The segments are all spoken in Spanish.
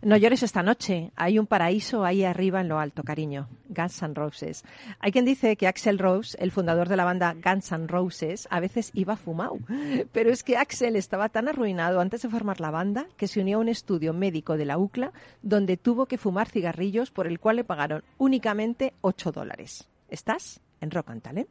No llores esta noche. Hay un paraíso ahí arriba en lo alto, cariño. Guns N' Roses. Hay quien dice que Axel Rose, el fundador de la banda Guns N' Roses, a veces iba fumado. Pero es que Axel estaba tan arruinado antes de formar la banda que se unió a un estudio médico de la UCLA donde tuvo que fumar cigarrillos por el cual le pagaron únicamente 8 dólares. ¿Estás en Rock and Talent?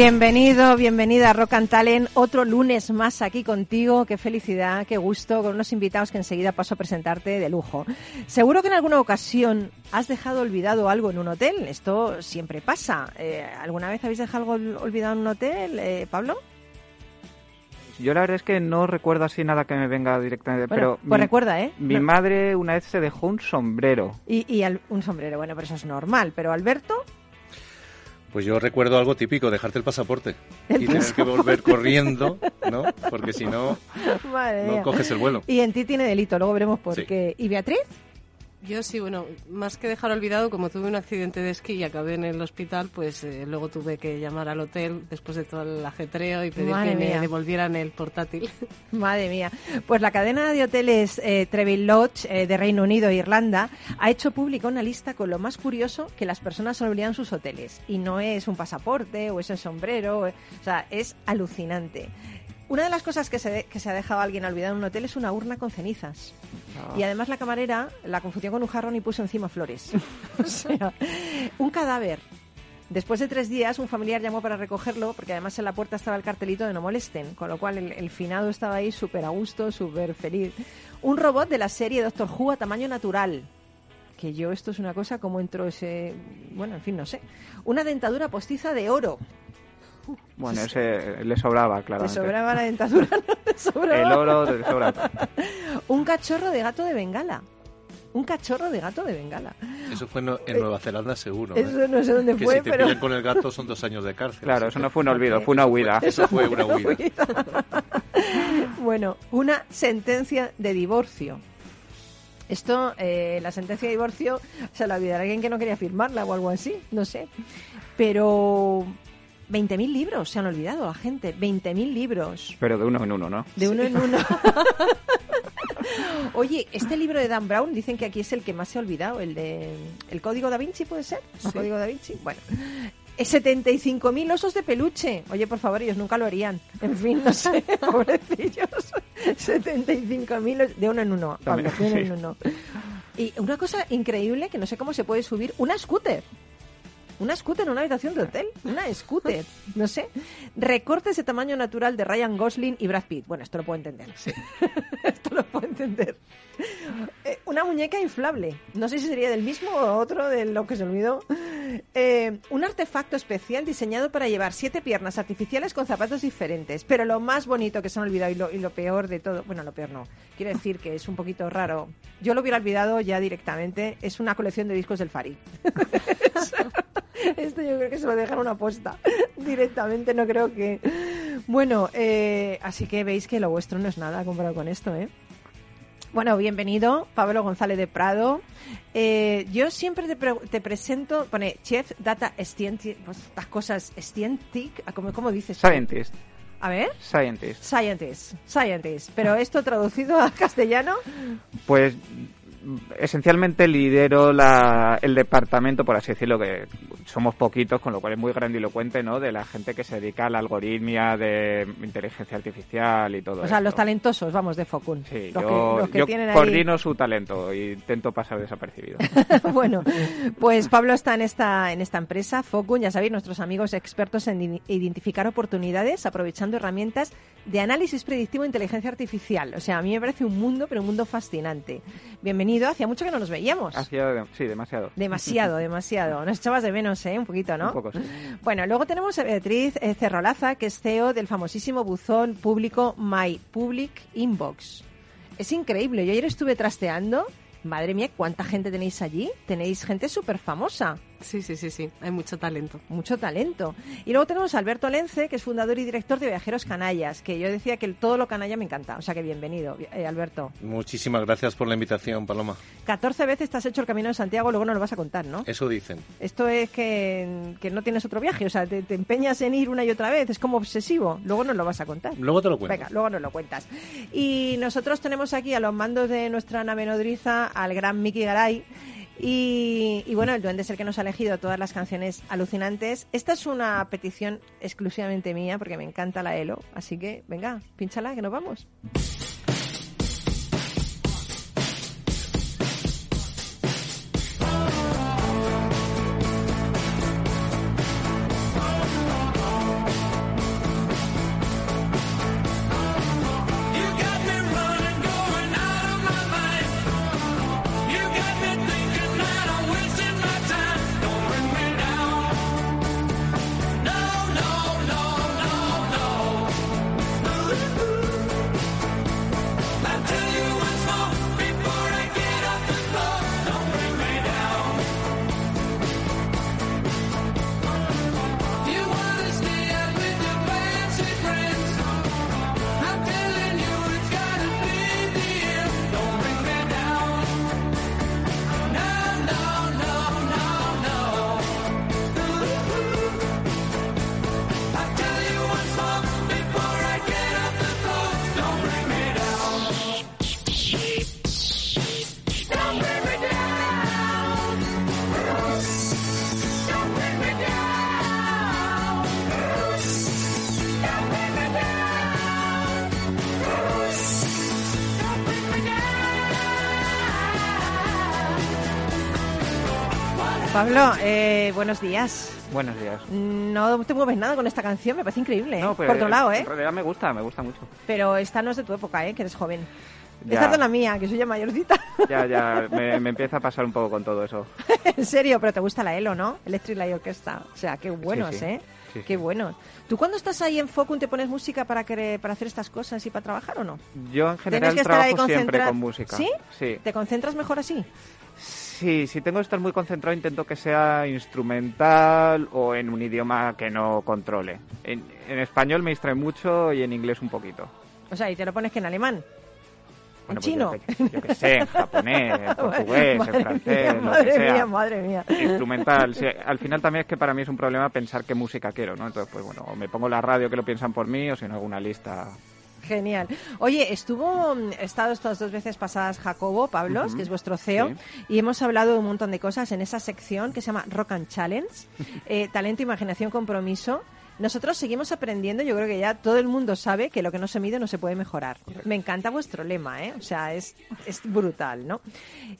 Bienvenido, bienvenida a Rock and Talent. Otro lunes más aquí contigo. Qué felicidad, qué gusto, con unos invitados que enseguida paso a presentarte de lujo. Seguro que en alguna ocasión has dejado olvidado algo en un hotel. Esto siempre pasa. Eh, ¿Alguna vez habéis dejado algo olvidado en un hotel, eh, Pablo? Yo la verdad es que no recuerdo así nada que me venga directamente, Bueno, pero pues mi, recuerda, ¿eh? mi No. madre una vez se dejó un sombrero. Y, y al- un sombrero, bueno, pero eso es normal. Pero Alberto, Pues yo recuerdo algo típico, dejarte el pasaporte El y tener que volver corriendo, ¿no? Porque si no, no coges el vuelo. Y en ti tiene delito, luego veremos por Sí. qué. ¿Y Beatriz? Yo sí, bueno, más que dejar olvidado, como tuve un accidente de esquí y acabé en el hospital, pues eh, luego tuve que llamar al hotel después de todo el ajetreo y pedir Madre que mía. me devolvieran el portátil. Madre mía. Pues la cadena de hoteles eh, Treville Lodge eh, de Reino Unido e Irlanda ha hecho pública una lista con lo más curioso que las personas olvidan sus hoteles. Y no es un pasaporte o es el sombrero, eh, o sea, es alucinante. Una de las cosas que se, de- que se ha dejado alguien olvidado en un hotel es una urna con cenizas. Y además la camarera la confundió con un jarrón y puso encima flores. o sea, un cadáver. Después de tres días, un familiar llamó para recogerlo, porque además en la puerta estaba el cartelito de no molesten, con lo cual el, el finado estaba ahí súper a gusto, súper feliz. Un robot de la serie Doctor Who a tamaño natural. Que yo, esto es una cosa, ¿cómo entró ese...? Bueno, en fin, no sé. Una dentadura postiza de oro. Bueno, ese le sobraba, Te claramente. sobraba la dentadura, no sobraba. El oro le sobra. Un cachorro de gato de bengala. Un cachorro de gato de bengala. Eso fue en Nueva Zelanda seguro. ¿eh? Eso no sé dónde que fue, si te pero... pillan con el gato son dos años de cárcel. Claro, eso que- no fue un olvido, fue una huida. Eso fue una huida. bueno, una sentencia de divorcio. Esto, eh, la sentencia de divorcio, se la olvidará alguien que no quería firmarla o algo así, no sé. Pero 20.000 libros se han olvidado la gente, 20.000 libros, Pero de uno en uno, ¿no? de uno en uno. Oye, este libro de Dan Brown dicen que aquí es el que más se ha olvidado, el de El Código da Vinci, ¿puede ser? ¿El Código da Vinci? Bueno. Es 75.000 osos de peluche. Oye, por favor, ellos nunca lo harían. En fin, no sé, pobrecillos. 75.000 os- de uno en uno. Pablo, de uno sí. en uno. Y una cosa increíble que no sé cómo se puede subir, una scooter. Una scooter en una habitación de hotel. Una scooter. No sé. Recortes de tamaño natural de Ryan Gosling y Brad Pitt. Bueno, esto lo puedo entender. esto lo puedo entender. Eh, una muñeca inflable. No sé si sería del mismo o otro de lo que se olvidó. Eh, un artefacto especial diseñado para llevar siete piernas artificiales con zapatos diferentes. Pero lo más bonito que se han olvidado y lo, peor de todo, bueno, lo peor no, quiero decir que es un poquito raro. Yo lo hubiera olvidado ya directamente. Es una colección de discos del Fari. Esto yo creo que se lo dejan una posta directamente, no creo que... Bueno, eh, así que veis que lo vuestro no es nada comparado con esto, ¿eh? Bueno, bienvenido, Pablo González de Prado. Eh, yo siempre te, pre- te presento, pone Chef Data Scientist, pues estas cosas, Scientific, ¿cómo, cómo dices? Scientist. A ver, Scientist. Scientist, Scientist. Pero esto traducido a castellano, Pues esencialmente lidero la, el departamento, por así decirlo, que somos poquitos, con lo cual es muy grandilocuente, ¿no? De la gente que se dedica a la algoritmia de inteligencia artificial y todo O sea, esto. los talentosos, vamos, de Focun. Sí, los yo, que, los que yo tienen ahí- coordino su talento e intento pasar desapercibido. bueno, pues Pablo está en esta, en esta empresa, Focun, ya sabéis, nuestros amigos expertos en identificar oportunidades aprovechando herramientas de análisis predictivo e inteligencia artificial. O sea, a mí me parece un mundo, pero un mundo fascinante. Bienvenido, hacía mucho que no nos veíamos. Hacía sí, demasiado. Demasiado, demasiado. Nos echabas de menos, ¿eh? Un poquito, ¿no? Un poco, sí. Bueno, luego tenemos a Beatriz eh, Cerrolaza, que es CEO del famosísimo buzón público My Public Inbox. Es increíble. Yo ayer estuve trasteando. Madre mía, ¿cuánta gente tenéis allí? Tenéis gente súper famosa. Sí, sí, sí, sí. Hay mucho talento. Mucho talento. Y luego tenemos a Alberto Lence, que es fundador y director de Viajeros Canallas, que yo decía que el- todo lo canalla me encanta. O sea que bienvenido, eh, Alberto. Muchísimas gracias por la invitación, Paloma. 14 veces te has hecho el Camino de Santiago, luego no lo vas a contar, ¿no? Eso dicen. Esto es que, que no tienes otro viaje, o sea, te, te empeñas en ir una y otra vez, es como obsesivo. Luego nos lo vas a contar. Luego te lo cuento. Venga, luego nos lo cuentas. Y nosotros tenemos aquí a los mandos de nuestra nave nodriza al gran Miki Garay. Y, bueno, el duende es el que nos ha elegido todas las canciones alucinantes. Esta es una petición exclusivamente mía porque me encanta la Elo. Así que, venga, pínchala, que nos vamos. Pablo, eh, buenos días. Buenos días. No te mueves nada con esta canción, me parece increíble. ¿eh? No, pues, Por otro lado, ¿eh? En realidad me gusta, me gusta mucho. Pero esta no es de tu época, ¿eh? Que eres joven. Ya. Esta es de la mía, que soy ya mayorcita. Ya, ya, me, me empieza a pasar un poco con todo eso. en serio, pero te gusta la ELO, ¿no? Electric Light Orchestra. O sea, qué buenos, sí. ¿eh? Sí, qué sí. buenos. ¿Tú cuando estás ahí en Focun te pones música para, que, para hacer estas cosas y para trabajar o no? Yo en general que trabajo siempre con música. ¿Sí? Sí. ¿Te concentras mejor así? Sí, si tengo que estar muy concentrado intento que sea instrumental o en un idioma que no controle. En, en español me distrae mucho y en inglés un poquito. O sea, y te lo pones que en alemán. Bueno, ¿En chino? Pues yo, que- yo que sé, en japonés, en portugués, madre en francés, mía, lo madre que sea. mía, madre mía. Instrumental. Sí, al final también es que para mí es un problema pensar qué música quiero, ¿no? Entonces, pues bueno, o me pongo la radio que lo piensan por mí o si no alguna lista. Genial. Oye, estuvo, mm, estado estas dos veces pasadas Jacobo Pablos, que es vuestro CEO, Sí. y hemos hablado de un montón de cosas en esa sección que se llama Rock and Challenge, eh, talento, imaginación, compromiso. Nosotros seguimos aprendiendo, yo creo que ya todo el mundo sabe que lo que no se mide no se puede mejorar. Me encanta vuestro lema, ¿eh? O sea, es, es brutal, ¿no?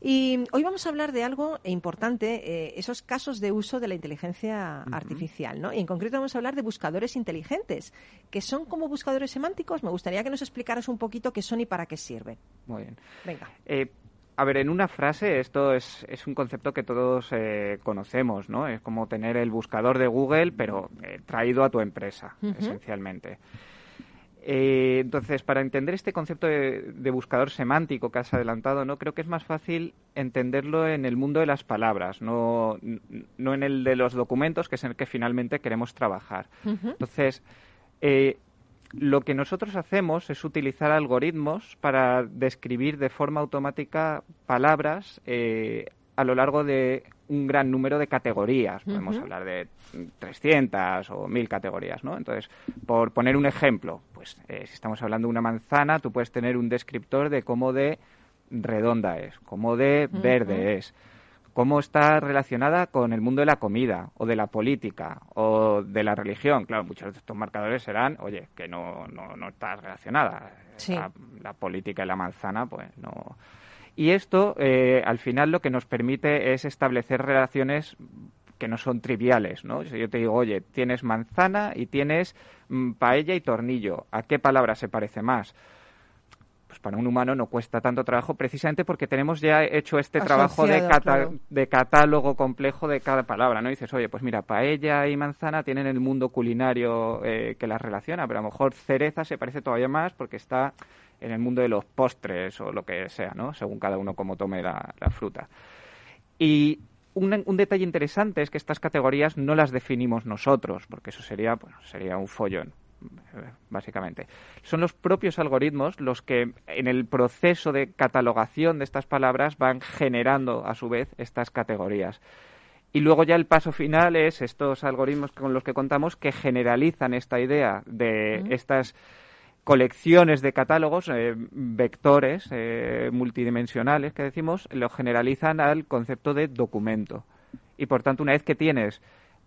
Y hoy vamos a hablar de algo importante, eh, esos casos de uso de la inteligencia artificial, ¿no? Y en concreto vamos a hablar de buscadores inteligentes, que son como buscadores semánticos. Me gustaría que nos explicaras un poquito qué son y para qué sirven. Muy bien. Venga. Eh, a ver, en una frase, esto es, es un concepto que todos eh, conocemos, ¿no? Es como tener el buscador de Google, pero eh, traído a tu empresa, esencialmente. Eh, entonces, para entender este concepto de, de buscador semántico que has adelantado, no creo que es más fácil entenderlo en el mundo de las palabras, no, no en el de los documentos, que es en el que finalmente queremos trabajar. Entonces, eh, lo que nosotros hacemos es utilizar algoritmos para describir de forma automática palabras eh, a lo largo de un gran número de categorías. Podemos hablar de 300 o 1000 categorías, ¿no? Entonces, por poner un ejemplo, pues eh, si estamos hablando de una manzana, tú puedes tener un descriptor de cómo de redonda es, cómo de verde es, cómo está relacionada con el mundo de la comida o de la política o de la religión. Claro, muchos de estos marcadores serán, oye, que no, no, no está relacionada. La, política y la manzana, pues no. Y esto, eh, al final, lo que nos permite es establecer relaciones que no son triviales, ¿no? Si yo te digo, oye, tienes manzana y tienes mm, paella y tornillo, ¿a qué palabra se parece más? Pues para un humano no cuesta tanto trabajo precisamente porque tenemos ya hecho este trabajo de, de, catálogo complejo de cada palabra, ¿no? dices, oye, pues mira, paella y manzana tienen el mundo culinario eh, que las relaciona, pero a lo mejor cereza se parece todavía más porque está en el mundo de los postres o lo que sea, ¿no? Según cada uno como tome la, fruta. Y un, un, detalle interesante es que estas categorías no las definimos nosotros, porque eso sería, pues, sería un follón básicamente. Son los propios algoritmos los que en el proceso de catalogación de estas palabras van generando a su vez estas categorías. Y luego ya el paso final es estos algoritmos con los que contamos que generalizan esta idea de estas colecciones de catálogos, eh, vectores eh, multidimensionales que decimos, lo generalizan al concepto de documento. Y por tanto, una vez que tienes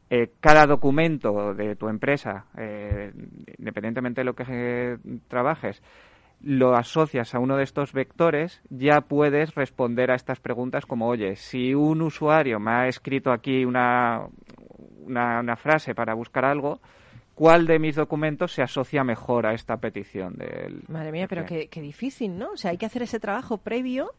eh, cada documento de tu empresa, eh, independientemente de lo que trabajes, lo asocias a uno de estos vectores, ya puedes responder a estas preguntas como, oye, si un usuario me ha escrito aquí una, una, frase para buscar algo, ¿cuál de mis documentos se asocia mejor a esta petición? Del, Madre mía, pero qué, qué, difícil, ¿no? O sea, hay que hacer ese trabajo previo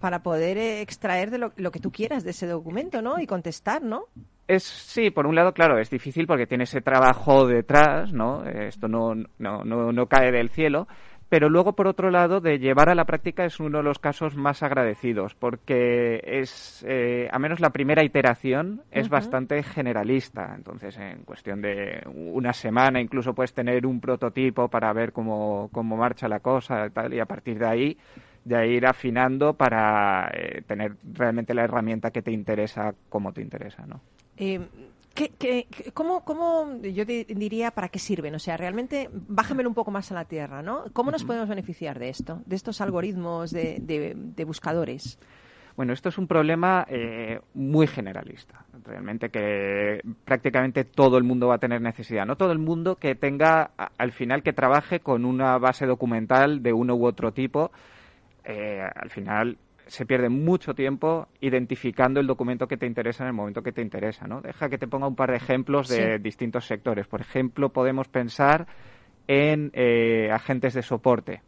para poder eh, extraer de lo, lo, que tú quieras de ese documento, ¿no? Y contestar, ¿no? Es, sí, por un lado, claro, es difícil porque tiene ese trabajo detrás, ¿no? Esto no, no, no, cae del cielo, pero luego, por otro lado, de llevar a la práctica es uno de los casos más agradecidos, porque es, eh, a menos la primera iteración es bastante generalista. Entonces, en cuestión de una semana, incluso puedes tener un prototipo para ver cómo, cómo marcha la cosa y tal, y a partir de ahí de ir afinando para eh, tener realmente la herramienta que te interesa como te interesa, ¿no? Eh, ¿qué, cómo, cómo, yo diría, para qué sirven? O sea, realmente, bájamelo un poco más a la tierra, ¿no? ¿Cómo nos podemos beneficiar de esto, de estos algoritmos de, de, buscadores? Bueno, esto es un problema eh, muy generalista. Realmente que prácticamente todo el mundo va a tener necesidad. No todo el mundo que tenga, al final, que trabaje con una base documental de uno u otro tipo. Eh, al final se pierde mucho tiempo identificando el documento que te interesa en el momento que te interesa, ¿no? Deja que te ponga un par de ejemplos de distintos sectores. Por ejemplo, podemos pensar en eh, agentes de soporte.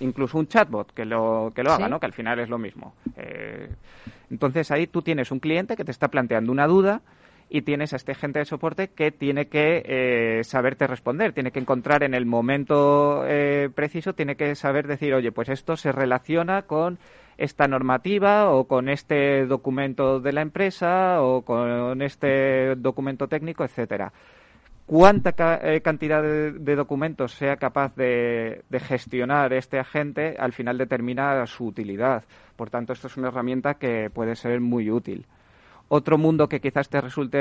Incluso un chatbot que lo, que lo haga, ¿no? Que al final es lo mismo. Eh, entonces ahí tú tienes un cliente que te está planteando una duda y tienes a este agente de soporte que tiene que eh, saberte responder, tiene que encontrar en el momento preciso, tiene que saber decir, oye, pues esto se relaciona con esta normativa o con este documento de la empresa o con este documento técnico, etcétera. Cuánta eh, cantidad de, documentos sea capaz de, gestionar este agente al final determina su utilidad. Por tanto, esto es una herramienta que puede ser muy útil. Otro mundo que quizás te resulte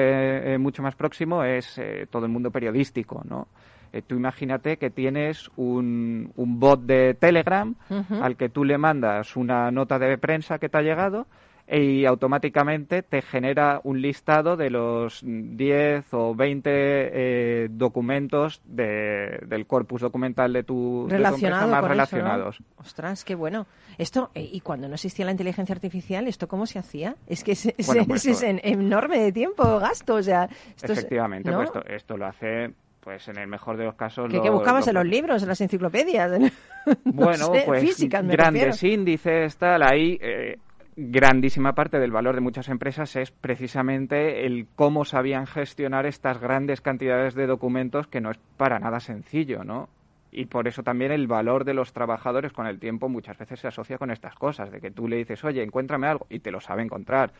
eh, mucho más próximo es eh, todo el mundo periodístico, ¿no? Eh, tú imagínate que tienes un, un bot de Telegram al que tú le mandas una nota de prensa que te ha llegado y automáticamente te genera un listado de los 10 o 20 eh, documentos del corpus documental de tu, empresa más relacionados. Ostras, qué bueno. Esto, eh, y cuando no existía la inteligencia artificial, ¿esto cómo se hacía? Es que es, pues enorme de tiempo, gasto, o sea... efectivamente, pues esto, esto lo hace pues en el mejor de los casos... ¿Qué, buscabas en los libros, en las enciclopedias? bueno, pues grandes índices, tal, ahí... Eh, grandísima parte del valor de muchas empresas es precisamente el cómo sabían gestionar estas grandes cantidades de documentos que no es para nada sencillo, ¿no? Y por eso también el valor de los trabajadores con el tiempo muchas veces se asocia con estas cosas, de que tú le dices, oye, encuéntrame algo, y te lo sabe encontrar.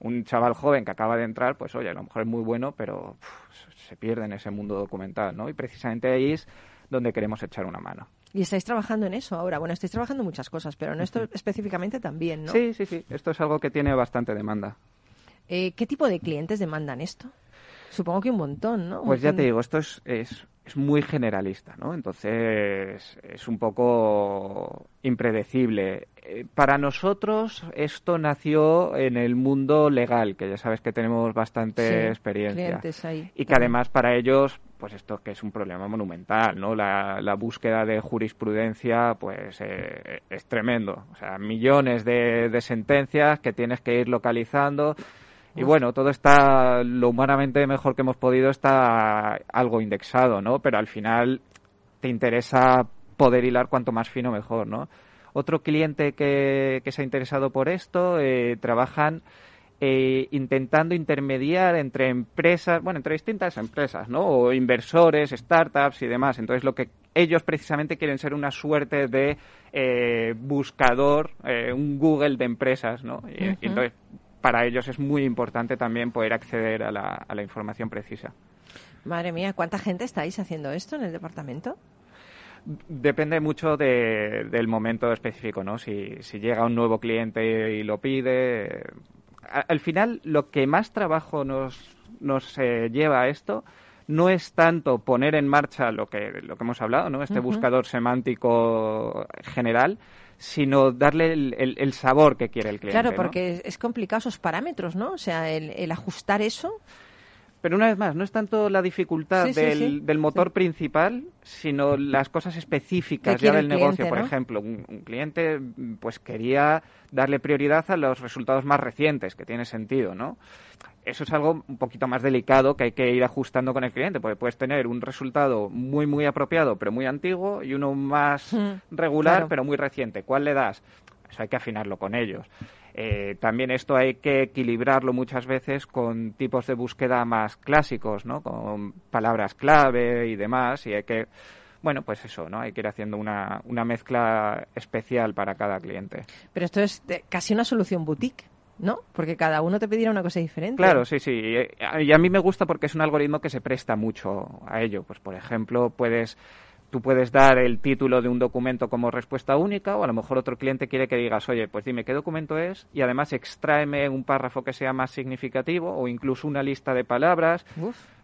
Un chaval joven que acaba de entrar, pues oye, a lo mejor es muy bueno, pero se pierde en ese mundo documental, ¿no? Y precisamente ahí es donde queremos echar una mano. Y estáis trabajando en eso ahora. Bueno, estáis trabajando en muchas cosas, pero en esto específicamente también, ¿no? Sí, sí, sí. Esto es algo que tiene bastante demanda. Eh, ¿Qué tipo de clientes demandan esto? Supongo que un montón, ¿no? Pues ya te digo, esto es, es, es, muy generalista, ¿no? Entonces es un poco impredecible. Eh, para nosotros esto nació en el mundo legal, que ya sabes que tenemos bastante experiencia. Ahí. Y que además para ellos, pues esto que es un problema monumental, ¿no? La, la búsqueda de jurisprudencia, pues eh, es tremendo. O sea, millones de, de sentencias que tienes que ir localizando. Y bueno, todo está lo humanamente mejor que hemos podido está algo indexado, ¿no? Pero al final te interesa poder hilar cuanto más fino mejor, ¿no? Otro cliente que, que se ha interesado por esto eh, trabajan eh, intentando intermediar entre empresas, bueno, entre distintas empresas, ¿no? O inversores, startups y demás. Entonces, lo que ellos precisamente quieren ser una suerte de eh, buscador, eh, un Google de empresas, ¿no? Y, y entonces, para ellos es muy importante también poder acceder a la, a la información precisa. Madre mía, ¿cuánta gente estáis haciendo esto en el departamento? Depende mucho de, del momento específico, ¿no? Si, si, llega un nuevo cliente y lo pide. Al final, lo que más trabajo nos, nos eh, lleva a esto no es tanto poner en marcha lo que, lo que hemos hablado, ¿no? Este uh -huh. buscador semántico general, sino darle el, el, el, sabor que quiere el cliente. Claro, porque ¿no? es complicado esos parámetros, ¿no? O sea, el, el ajustar eso. Pero una vez más, no es tanto la dificultad Sí, del, sí. del motor principal, sino las cosas específicas ¿Qué ya del el negocio. Por ejemplo, un, un cliente pues quería darle prioridad a los resultados más recientes, que tiene sentido, ¿no? Eso es algo un poquito más delicado que hay que ir ajustando con el cliente, porque puedes tener un resultado muy, muy apropiado, pero muy antiguo, y uno más Mm, regular, claro. pero muy reciente. ¿Cuál le das? Eso hay que afinarlo con ellos. Eh, también esto hay que equilibrarlo muchas veces con tipos de búsqueda más clásicos, ¿no? Con palabras clave y demás, y hay que, bueno, pues eso, ¿no? Hay que ir haciendo una, una mezcla especial para cada cliente. Pero esto es casi una solución boutique, ¿no? Porque cada uno te pedirá una cosa diferente. Claro, sí, sí. Y, y a mí me gusta porque es un algoritmo que se presta mucho a ello. Pues, por ejemplo, puedes tú puedes dar el título de un documento como respuesta única o a lo mejor otro cliente quiere que digas, oye, pues dime qué documento es y además extráeme un párrafo que sea más significativo o incluso una lista de palabras.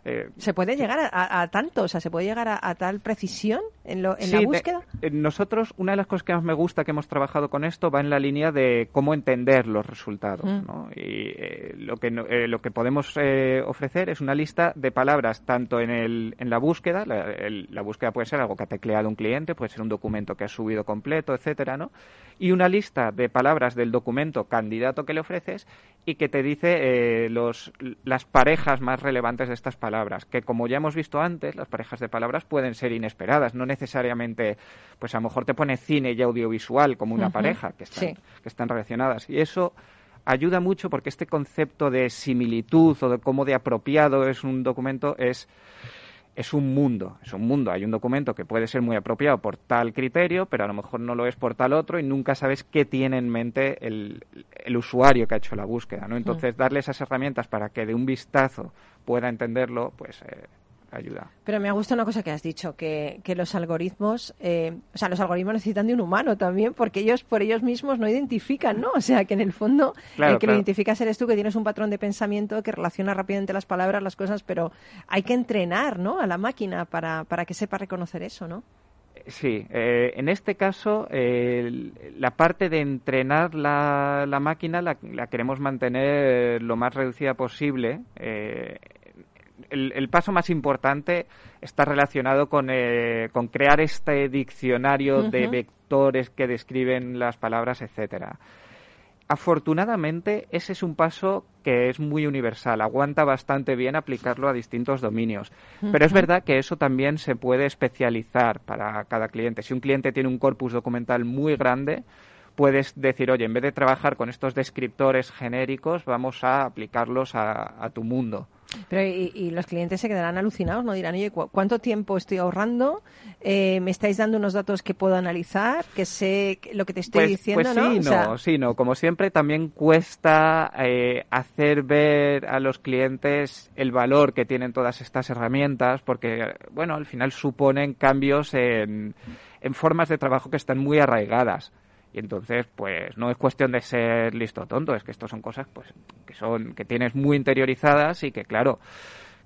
Eh, ¿Se puede llegar a, a- a tanto? O sea, ¿se puede llegar a, a tal precisión en, lo, en Sí, la búsqueda? eh, nosotros, una de las cosas que más me gusta que hemos trabajado con esto va en la línea de cómo entender los resultados. Mm. ¿no? Y eh, lo, que, eh, lo que podemos ofrecer es una lista de palabras tanto en, el, en la búsqueda, la, el- la búsqueda puede ser algo que ha tecleado un cliente, puede ser un documento que ha subido completo, etcétera, ¿no? Y una lista de palabras del documento candidato que le ofreces y que te dice eh, los, las parejas más relevantes de estas palabras, que como ya hemos visto antes, las parejas de palabras pueden ser inesperadas, no necesariamente, pues a lo mejor te pone cine y audiovisual como una pareja, que están, sí. que están relacionadas. Y eso ayuda mucho porque este concepto de similitud o de cómo de apropiado es un documento es es un mundo, es un mundo. Hay un documento que puede ser muy apropiado por tal criterio, pero a lo mejor no lo es por tal otro y nunca sabes qué tiene en mente el, el usuario que ha hecho la búsqueda, ¿no? Entonces, darle esas herramientas para que de un vistazo pueda entenderlo, pues eh, ayuda. Pero me ha gustado una cosa que has dicho, que, que los algoritmos, eh, o sea, los algoritmos necesitan de un humano también, porque ellos por ellos mismos no identifican, ¿no? O sea, que en el fondo Claro, el que lo claro. identificas eres tú, que tienes un patrón de pensamiento que relaciona rápidamente las palabras, las cosas, pero hay que entrenar, ¿no? A la máquina para, para que sepa reconocer eso, ¿no? Sí, eh, en este caso eh, la parte de entrenar la, la máquina la, la queremos mantener lo más reducida posible. Eh, el, el paso más importante está relacionado con, eh, con crear este diccionario de vectores que describen las palabras, etcétera. Afortunadamente, ese es un paso que es muy universal, aguanta bastante bien aplicarlo a distintos dominios. Pero es verdad que eso también se puede especializar para cada cliente. Si un cliente tiene un corpus documental muy grande, puedes decir, oye, en vez de trabajar con estos descriptores genéricos, vamos a aplicarlos a, a tu mundo. Pero y, y los clientes se quedarán alucinados, ¿no? Dirán, oye, ¿cu- ¿cuánto tiempo estoy ahorrando? Eh, ¿Me estáis dando unos datos que puedo analizar? Que sé lo que te estoy Pues, diciendo, pues ¿no? sí, O sea, no, sí, no. Como siempre, también cuesta eh, hacer ver a los clientes el valor que tienen todas estas herramientas, porque, bueno, al final suponen cambios en, en formas de trabajo que están muy arraigadas. Y entonces, pues no es cuestión de ser listo o tonto, es que esto son cosas pues que son que tienes muy interiorizadas y que claro,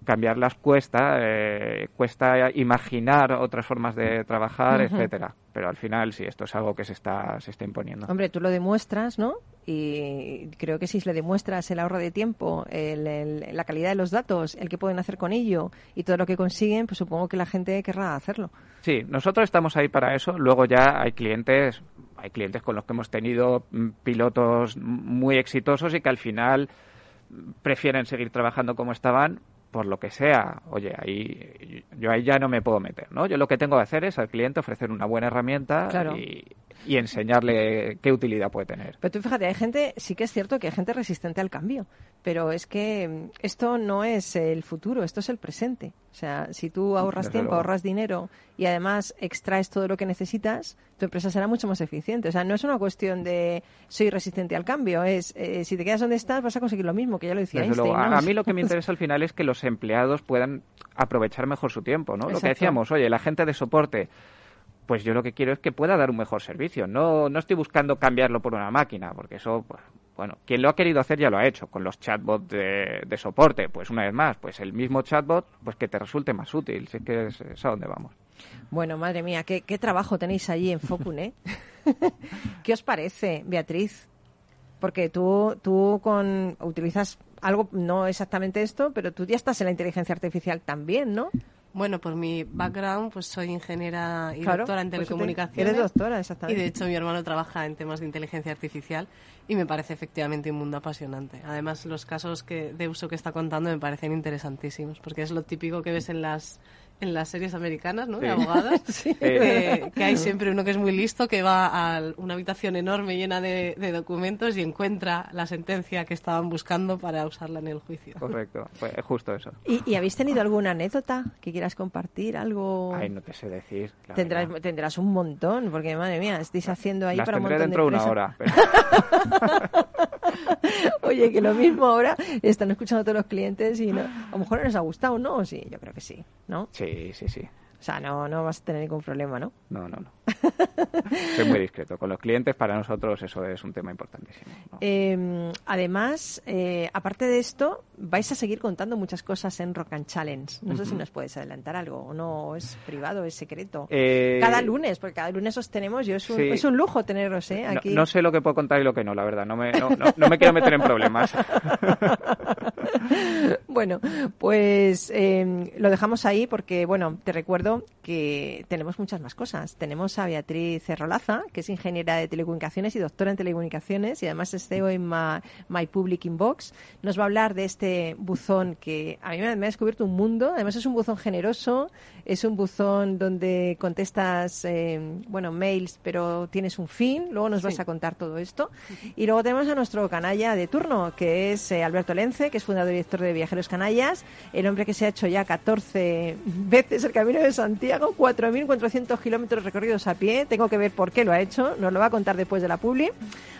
cambiarlas cuesta, eh, cuesta imaginar otras formas de trabajar, etcétera. Pero al final sí, esto es algo que se está, se está imponiendo. Hombre, tú lo demuestras, ¿no? Y creo que si le demuestras el ahorro de tiempo, la calidad de los datos, el que pueden hacer con ello y todo lo que consiguen, pues supongo que la gente querrá hacerlo. Sí, nosotros estamos ahí para eso. Luego ya hay clientes, hay clientes con los que hemos tenido mm, pilotos muy exitosos y que al final prefieren seguir trabajando como estaban por lo que sea, oye, ahí yo ahí ya no me puedo meter, ¿no? Yo lo que tengo que hacer es al cliente ofrecer una buena herramienta y, y, enseñarle qué utilidad puede tener. Pero tú fíjate, hay gente, sí que es cierto que hay gente resistente al cambio, pero es que mm, esto no es el futuro, esto es el presente. O sea, si tú ahorras tiempo, ahorras dinero y además extraes todo lo que necesitas, tu empresa será mucho más eficiente. O sea, no es una cuestión de soy resistente al cambio, es eh, si te quedas donde estás vas a conseguir lo mismo, que ya lo decía Einstein. A mí lo que me interesa al final es que los empleados puedan aprovechar mejor su tiempo, ¿no? Lo que decíamos, oye, la gente de soporte pues yo lo que quiero es que pueda dar un mejor servicio. No, no estoy buscando cambiarlo por una máquina, porque eso, pues, bueno, quien lo ha querido hacer ya lo ha hecho, con los chatbots de, de, soporte. Pues una vez más, pues el mismo chatbot, pues que te resulte más útil. Sé que es, a donde vamos. Bueno, madre mía, qué, qué trabajo tenéis allí en Focun, ¿eh? ¿Qué os parece, Beatriz? Porque tú, tú con, utilizas algo, no exactamente esto, pero tú ya estás en la inteligencia artificial también, ¿no? Bueno, por mi background, pues soy ingeniera y doctora en pues telecomunicaciones. Eres doctora, exactamente. Y de hecho mi hermano trabaja en temas de inteligencia artificial y me parece efectivamente un mundo apasionante. Además, los casos que, de uso que está contando me parecen interesantísimos, porque es lo típico que ves en las en las series americanas, ¿no? De abogadas, que, hay siempre uno que es muy listo, que va a una habitación enorme llena de, documentos y encuentra la sentencia que estaban buscando para usarla en el juicio. Correcto, pues justo eso. ¿Y, habéis tenido alguna anécdota que quieras compartir? ¿Algo? Ay, no te sé decir. Tendrás, tendrás un montón, porque madre mía, estáis haciendo ahí para un montón dentro de, una hora. Oye, que lo mismo ahora están escuchando todos los clientes y no, a lo mejor no les ha gustado, ¿no? Sí, yo creo que sí, ¿no? Sí, sí, sí. O sea, no, no vas a tener ningún problema, ¿no? No, no, no. Soy muy discreto. Con los clientes, para nosotros, eso es un tema importantísimo. Em, además, eh, aparte de esto, vais a seguir contando muchas cosas en Rock and Challenge. No sé si nos puedes adelantar algo. O no, es privado, es secreto. Eh, cada lunes, porque cada lunes os tenemos. Yo es un, es un lujo teneros, ¿eh? Aquí. No, sé lo que puedo contar y lo que no, la verdad. No me, no, no me quiero meter en problemas. bueno, pues em, lo dejamos ahí porque, bueno, te recuerdo que tenemos muchas más cosas. Tenemos a Beatriz Cerrolaza, que es ingeniera de telecomunicaciones y doctora en telecomunicaciones y además es CEO en My, Public Inbox. Nos va a hablar de este buzón que a mí me, ha descubierto un mundo. Además es un buzón generoso, es un buzón donde contestas, em, bueno, mails, pero tienes un fin. Luego nos vas a contar todo esto. Y luego tenemos a nuestro canalla de turno, que es eh, Alberto Lence, que es fundador y director de Viajeros Canallas, el hombre que se ha hecho ya 14 veces el Camino de Santiago, 4.400 kilómetros recorridos a pie. Tengo que ver por qué lo ha hecho, nos lo va a contar después de la publi.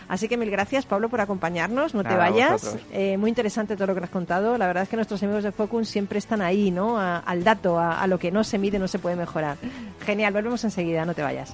Así que mil gracias, Pablo, por acompañarnos. No te vayas. Eh, muy interesante todo lo que has contado. La verdad es que nuestros amigos de Focus siempre están ahí, ¿no? al dato, a, a lo que no se mide, no se puede mejorar. Genial, volvemos enseguida, no te vayas.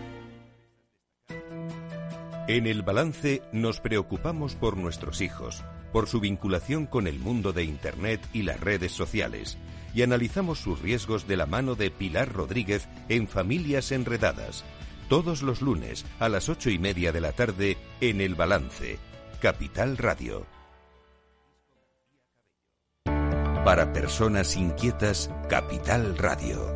En el balance nos preocupamos por nuestros hijos, por su vinculación con el mundo de Internet y las redes sociales, y analizamos sus riesgos de la mano de Pilar Rodríguez en Familias Enredadas, todos los lunes a las ocho y media de la tarde en el balance, Capital Radio. Para personas inquietas, Capital Radio.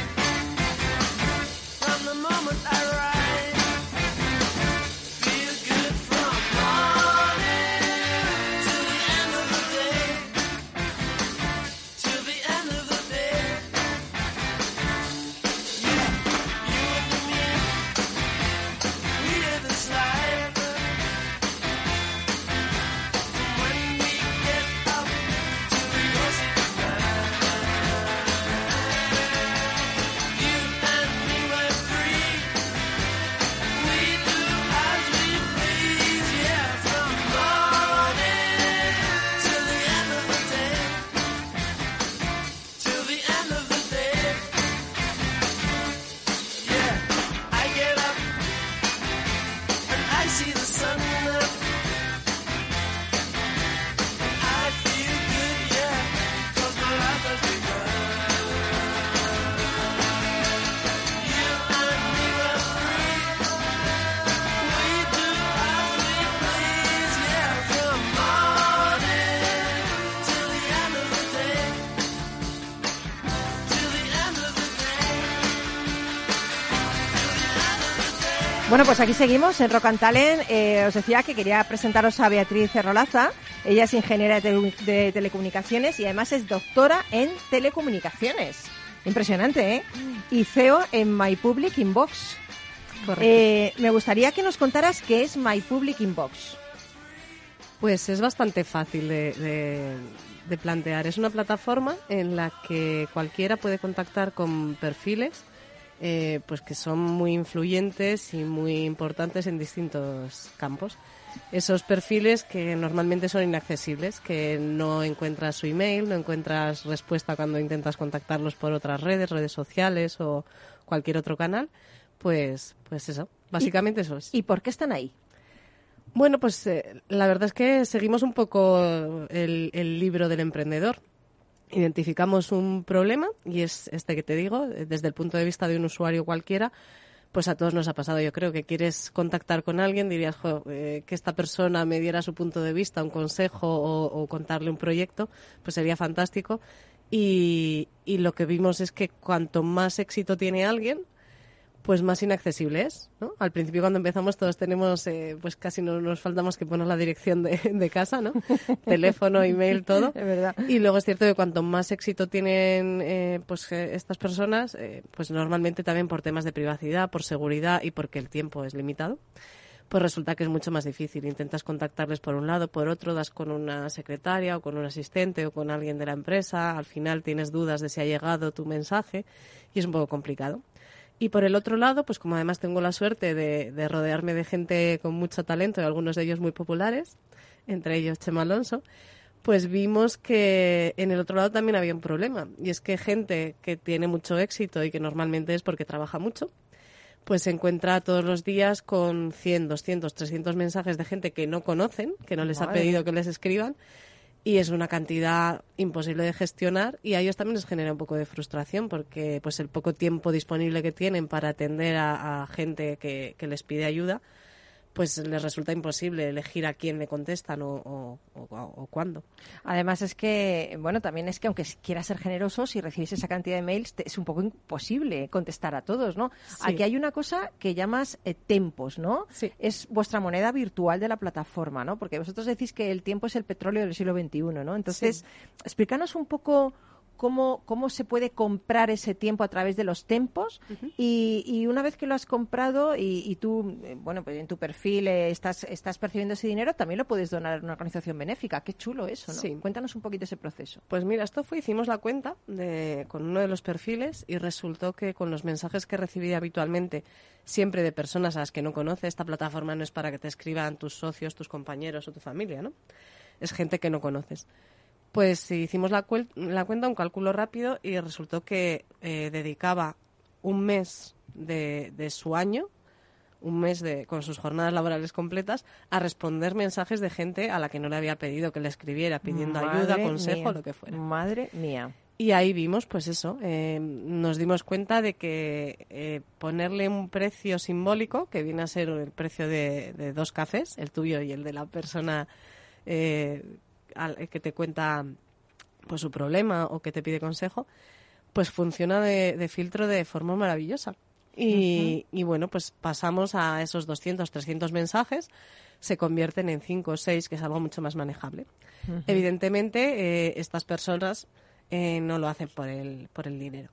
Bueno, pues aquí seguimos en Rock and Talent. Eh, os decía que quería presentaros a Beatriz Cerrolaza. Ella es ingeniera de, tele- de telecomunicaciones y además es doctora en telecomunicaciones. Impresionante, ¿eh? Y CEO en My Public Inbox. Correcto. Eh, me gustaría que nos contaras qué es My Public Inbox. Pues es bastante fácil de, de- de plantear. Es una plataforma en la que cualquiera puede contactar con perfiles eh, pues que son muy influyentes y muy importantes en distintos campos. Esos perfiles que normalmente son inaccesibles, que no encuentras su email, no encuentras respuesta cuando intentas contactarlos por otras redes, redes sociales o cualquier otro canal, pues, pues eso, básicamente eso es. ¿Y por qué están ahí? Bueno, pues eh, la verdad es que seguimos un poco el, el libro del emprendedor. Identificamos un problema y es este que te digo, desde el punto de vista de un usuario cualquiera, pues a todos nos ha pasado. Yo creo que quieres contactar con alguien, dirías "Jo, eh, que esta persona me diera su punto de vista, un consejo o, contarle un proyecto, pues sería fantástico. Y lo que vimos es que cuanto más éxito tiene alguien, pues más inaccesible es, ¿no? Al principio cuando empezamos todos tenemos, eh, pues casi no nos faltamos que poner la dirección de, de casa, ¿no? Teléfono, email, todo. Es verdad. Y luego es cierto que cuanto más éxito tienen eh, pues eh, estas personas, eh, pues normalmente también por temas de privacidad, por seguridad y porque el tiempo es limitado, pues resulta que es mucho más difícil. Intentas contactarles por un lado, por otro, das con una secretaria o con un asistente o con alguien de la empresa, al final tienes dudas de si ha llegado tu mensaje y es un poco complicado. Y por el otro lado, pues como además tengo la suerte de, de rodearme de gente con mucho talento y algunos de ellos muy populares, entre ellos Chema Alonso, pues vimos que en el otro lado también había un problema. Y es que gente que tiene mucho éxito y que normalmente es porque trabaja mucho, pues se encuentra todos los días con 100, 200, 300 mensajes de gente que no conocen, que no les ha pedido que les escriban, y es una cantidad imposible de gestionar y a ellos también les genera un poco de frustración porque pues el poco tiempo disponible que tienen para atender a, gente que les pide ayuda pues les resulta imposible elegir a quién le contestan o, o, o- o cuándo. Además es que, bueno, también es que aunque quieras ser generoso, si recibes esa cantidad de mails, te- es un poco imposible contestar a todos, ¿no? Sí. Aquí hay una cosa que llamas eh, tempos, ¿no? Sí. Es vuestra moneda virtual de la plataforma, ¿no? Porque vosotros decís que el tiempo es el petróleo del siglo XXI, ¿no? Entonces, explícanos un poco cómo, cómo se puede comprar ese tiempo a través de los tempos y, y, una vez que lo has comprado y, y tú, eh, bueno, pues en tu perfil eh, estás, estás percibiendo ese dinero, también lo puedes donar a una organización benéfica. Qué chulo eso, ¿no? Sí. Cuéntanos un poquito ese proceso. Pues mira, esto fue, hicimos la cuenta de, con uno de los perfiles y resultó que con los mensajes que recibí habitualmente, siempre de personas a las que no conoce, esta plataforma no es para que te escriban tus socios, tus compañeros o tu familia, ¿no? Es gente que no conoces. Pues hicimos la, la cuenta, un cálculo rápido y resultó que eh, dedicaba un mes de, de, su año, un mes de, con sus jornadas laborales completas, a responder mensajes de gente a la que no le había pedido que le escribiera, pidiendo Madre ayuda, consejo, mía. lo que fuera. Madre mía. Y ahí vimos, pues eso, eh, nos dimos cuenta de que eh, ponerle un precio simbólico, que viene a ser el precio de, de dos cafés, el tuyo y el de la persona eh, al- que te cuenta pues su problema o que te pide consejo, pues funciona de, de filtro de forma maravillosa. Y, y bueno, pues pasamos a esos 200, 300 mensajes, se convierten en 5 o 6, que es algo mucho más manejable. Evidentemente, eh, estas personas eh, no lo hacen por el, por el dinero.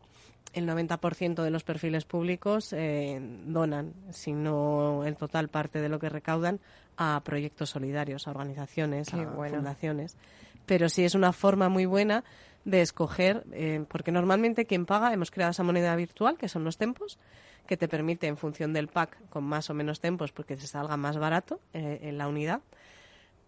El 90% de los perfiles públicos eh, donan, si no el total parte de lo que recaudan, a proyectos solidarios, a organizaciones, Qué a bueno. fundaciones. Pero sí es una forma muy buena de escoger, eh, porque normalmente quien paga, hemos creado esa moneda virtual, que son los tempos, que te permite, en función del pack, con más o menos tempos, porque te salga más barato eh, en la unidad,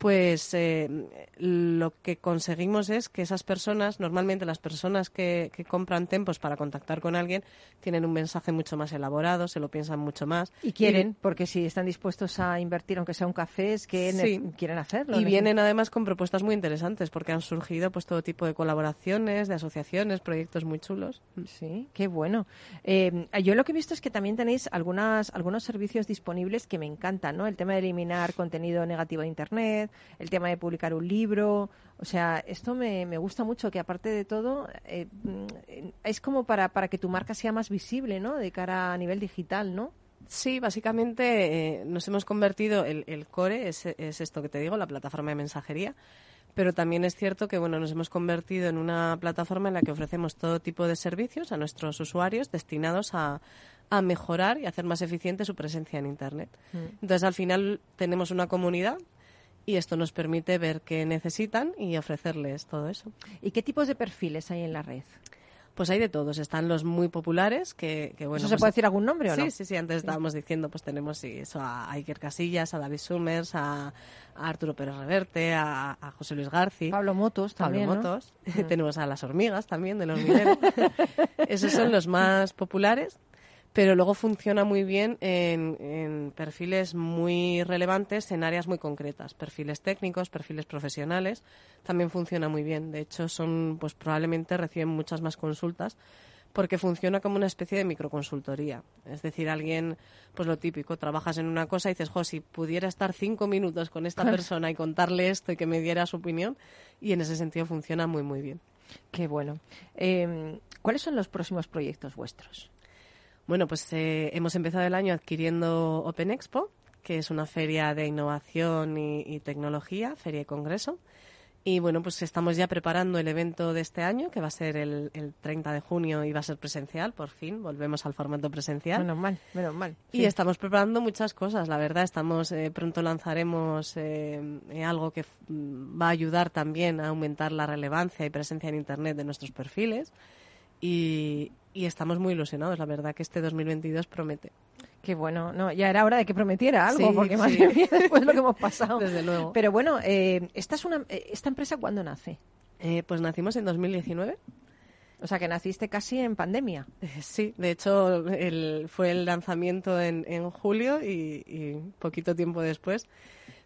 pues eh, lo que conseguimos es que esas personas, normalmente las personas que, que compran tempos para contactar con alguien, tienen un mensaje mucho más elaborado, se lo piensan mucho más. Y quieren, porque si están dispuestos a invertir, aunque sea un café, es que Sí. quieren hacerlo. Y ¿no? vienen además con propuestas muy interesantes porque han surgido pues todo tipo de colaboraciones, de asociaciones, proyectos muy chulos. Sí, qué bueno. Eh, yo lo que he visto es que también tenéis algunas, algunos servicios disponibles que me encantan, ¿no? El tema de eliminar contenido negativo de Internet, el tema de publicar un libro. O sea, esto me, me gusta mucho, que aparte de todo, eh, mm, es como para, para que tu marca sea más visible, ¿no? De cara a nivel digital, ¿no? Sí, básicamente eh, nos hemos convertido, el, el core es, es esto que te digo, la plataforma de mensajería, pero también es cierto que bueno, nos hemos convertido en una plataforma en la que ofrecemos todo tipo de servicios a nuestros usuarios destinados a, a mejorar y hacer más eficiente su presencia en Internet. Entonces, al final tenemos una comunidad y esto nos permite ver qué necesitan y ofrecerles todo eso. ¿Y qué tipos de perfiles hay en la red? Pues hay de todos. Están los muy populares, que, que bueno... ¿Eso se pues- puede decir algún nombre o sí, no? Sí, sí, antes estábamos diciendo, pues tenemos sí, eso a Iker Casillas, a David Summers, a, a Arturo Pérez Reverte, a, a José Luis García. Pablo Motos Pablo también, ¿no? Motos. Tenemos a las hormigas también, del hormiguero. Esos son los más populares, pero luego funciona muy bien en, en perfiles muy relevantes en áreas muy concretas. Perfiles técnicos, perfiles profesionales, también funciona muy bien. De hecho, son, pues probablemente reciben muchas más consultas porque funciona como una especie de microconsultoría. Es decir, alguien, pues lo típico, trabajas en una cosa y dices, jo, si pudiera estar cinco minutos con esta persona y contarle esto y que me diera su opinión, y en ese sentido funciona muy, muy bien. Qué bueno. Eh, ¿Cuáles son los próximos proyectos vuestros? Bueno, pues eh, hemos empezado el año adquiriendo Open Expo, que es una feria de innovación y, y tecnología, feria y congreso. Y bueno, pues estamos ya preparando el evento de este año, que va a ser el, el 30 de junio y va a ser presencial, por fin, volvemos al formato presencial. Menos mal, menos mal. Y estamos preparando muchas cosas, la verdad. Estamos eh, pronto lanzaremos eh, eh, algo que va a ayudar también a aumentar la relevancia y presencia en Internet de nuestros perfiles. Y, y estamos muy ilusionados, la verdad que este 2022 promete. Qué bueno. No, ya era hora de que prometiera algo, Sí, porque sí. madre mía, después lo que hemos pasado. Desde luego. Pero bueno, eh, esta, es una, eh, ¿esta empresa cuándo nace? Eh, pues nacimos en 2019. O sea, que naciste casi en pandemia. Eh, sí, de hecho el, fue el lanzamiento en, en julio y, y poquito tiempo después.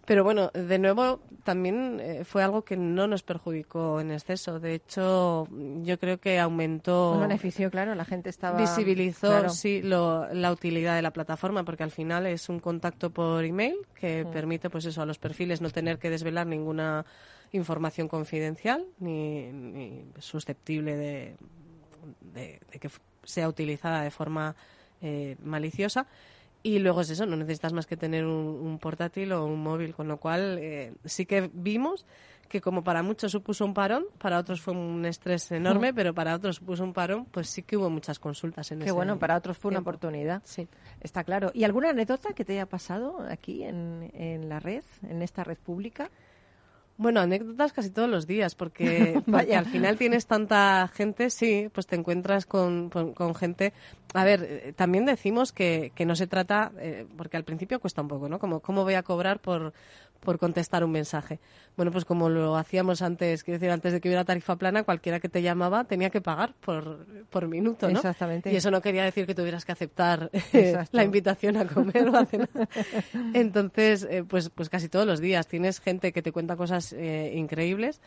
Pero bueno, de nuevo, también eh, fue algo que no nos perjudicó en exceso. De hecho, yo creo que aumentó, Un beneficio, claro, la gente estaba... visibilizó Claro. sí lo- la utilidad de la plataforma, porque al final es un contacto por email que permite, pues eso, a los perfiles no tener que desvelar ninguna información confidencial ni, ni susceptible de, de- de que sea utilizada de forma eh, maliciosa. Y luego es eso, no necesitas más que tener un, un portátil o un móvil, con lo cual eh, sí que vimos que como para muchos supuso un parón, para otros fue un estrés enorme, pero para otros supuso un parón, pues sí que hubo muchas consultas en Qué ese bueno, para otros fue una oportunidad. Sí. Está claro. ¿Y alguna anécdota que te haya pasado aquí en, en la red, en esta red pública? Bueno, anécdotas casi todos los días, porque, Vaya. al final tienes tanta gente, sí, pues te encuentras con, con- con gente. A ver, eh, también decimos que, que no se trata, eh, porque al principio cuesta un poco, ¿no? Como, ¿cómo voy a cobrar por, por contestar un mensaje? Bueno, pues como lo hacíamos antes, quiero decir, antes de que hubiera tarifa plana, cualquiera que te llamaba tenía que pagar por, por minuto, ¿no? Exactamente. Y eso no quería decir que tuvieras que aceptar Exacto. la invitación a comer o a cenar. Entonces, eh, pues, pues casi todos los días tienes gente que te cuenta cosas eh, increíbles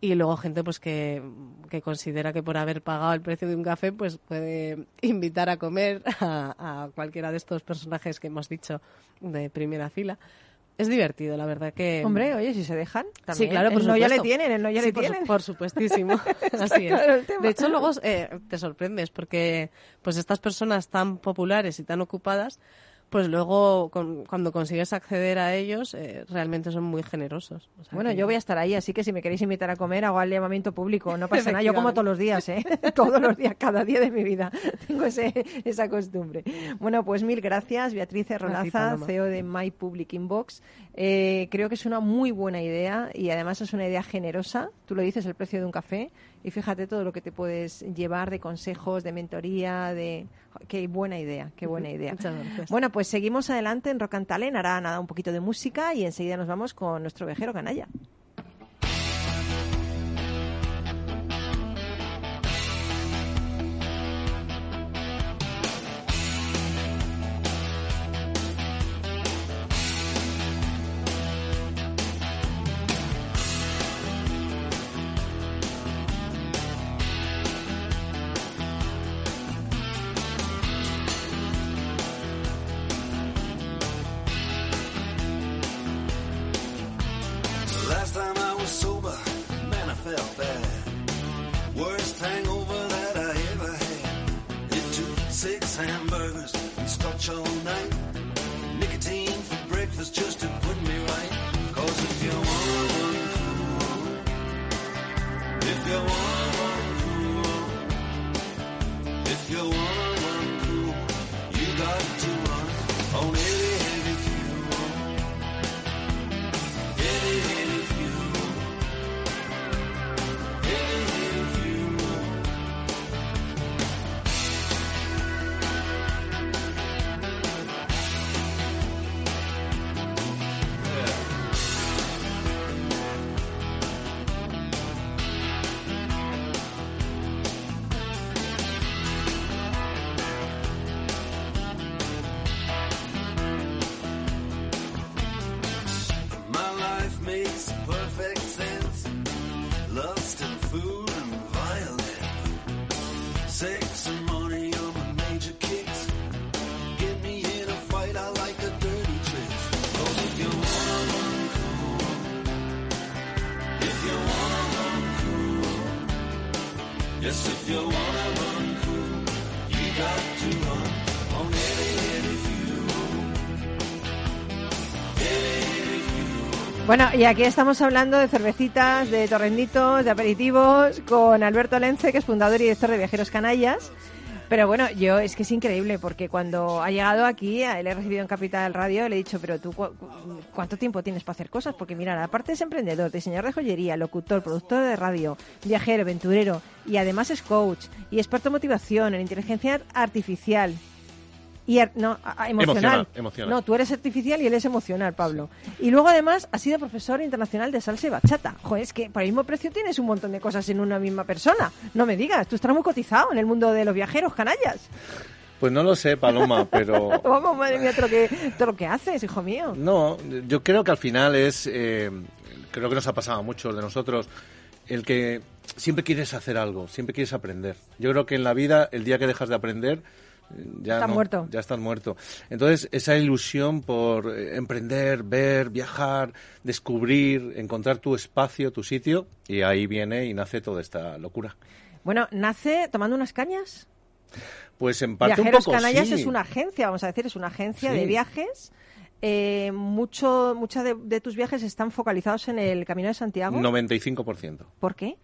y luego gente pues que, que considera que por haber pagado el precio de un café pues puede invitar a comer a, a cualquiera de estos personajes que hemos dicho de primera fila. Es divertido, la verdad que... Hombre, oye, si se dejan. Sí, también. claro, por el no ya le supuesto. tienen, el no ya Sí, le por, su- tienen. por supuestísimo. Así es. De hecho, luego eh, te sorprendes porque pues estas personas tan populares y tan ocupadas, pues luego con- cuando consigues acceder a ellos, eh, realmente son muy generosos. O sea Bueno, que- yo voy a estar ahí, así que si me queréis invitar a comer, hago el llamamiento público. No pasa nada. Yo como todos los días, ¿eh? todos los días, cada día de mi vida. Tengo ese, esa costumbre. Bueno, pues mil gracias, Beatriz Rolaza. CEO de My Public Inbox. Eh, creo que es una muy buena idea y además es una idea generosa. Tú lo dices, el precio de un café. Y fíjate todo lo que te puedes llevar de consejos, de mentoría, de... Qué buena idea, qué buena idea. Muchas gracias. Bueno, pues seguimos adelante en Rock and Talent. Hará nada un poquito de música y enseguida nos vamos con nuestro viajero canalla. Bueno, y aquí estamos hablando de cervecitas, de torrenditos, de aperitivos, con Alberto Lence, que es fundador y director de Viajeros Canallas. Pero bueno, yo es que es increíble porque cuando ha llegado aquí, le he recibido en Capital Radio, le he dicho, pero tú, cu- ¿cuánto tiempo tienes para hacer cosas? Porque mira, aparte es emprendedor, diseñador de joyería, locutor, productor de radio, viajero, aventurero y además es coach y experto en motivación, en inteligencia artificial. Y ar- no, emocional. Emocional, emocional. No, tú eres artificial y él es emocional, Pablo. Y luego además ha sido profesor internacional de salsa y bachata. Joder, es que por el mismo precio tienes un montón de cosas en una misma persona. No me digas, tú estás muy cotizado en el mundo de los viajeros, canallas. Pues no lo sé, Paloma, pero Vamos, madre mía, todo lo que, todo lo que haces, hijo mío. no, yo creo que al final es, eh, creo que nos ha pasado a muchos de nosotros, el que siempre quieres hacer algo, siempre quieres aprender. Yo creo que en la vida, el día que dejas de aprender, ya no, muerto. ya estás muerto. Entonces, esa ilusión por eh, emprender, ver, viajar, descubrir, encontrar tu espacio, tu sitio, y ahí viene y nace toda esta locura. Bueno, nace tomando unas cañas. Pues en parte Viajeros un poco Canallas sí. es una agencia, vamos a decir, es una agencia Sí. de viajes eh, mucho, muchas de, de tus viajes están focalizados en el Camino de Santiago. 95%. ¿Por qué?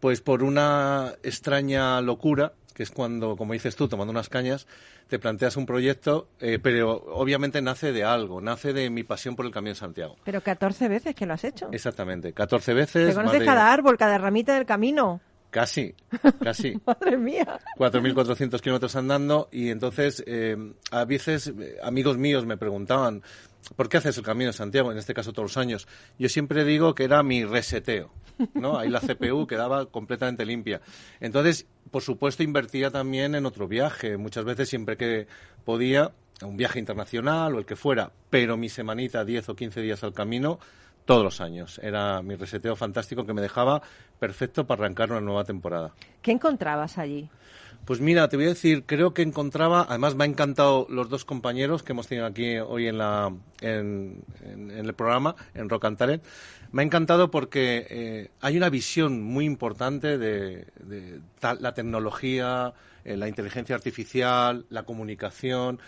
Pues por una extraña locura, que es cuando, como dices tú, tomando unas cañas, te planteas un proyecto, eh, pero obviamente nace de algo, nace de mi pasión por el Camino de Santiago. Pero 14 veces que lo has hecho. Exactamente, 14 veces. Te conoces cada árbol, cada ramita del camino. Casi, casi. Madre mía. 4.400 kilómetros andando y entonces eh, a veces eh, amigos míos me preguntaban ¿por qué haces el Camino de Santiago? En este caso todos los años. Yo siempre digo que era mi reseteo, ¿no? Ahí la CPU quedaba completamente limpia. Entonces, por supuesto, invertía también en otro viaje. Muchas veces siempre que podía, un viaje internacional o el que fuera, pero mi semanita, 10 o 15 días al camino, todos los años. Era mi reseteo fantástico que me dejaba perfecto para arrancar una nueva temporada. ¿Qué encontrabas allí? Pues mira, te voy a decir, creo que encontraba, además me ha encantado los dos compañeros que hemos tenido aquí hoy en, la, en, en- el programa, en Rock and. Me ha encantado porque eh, hay una visión muy importante de, de la tecnología, eh, la inteligencia artificial, la comunicación,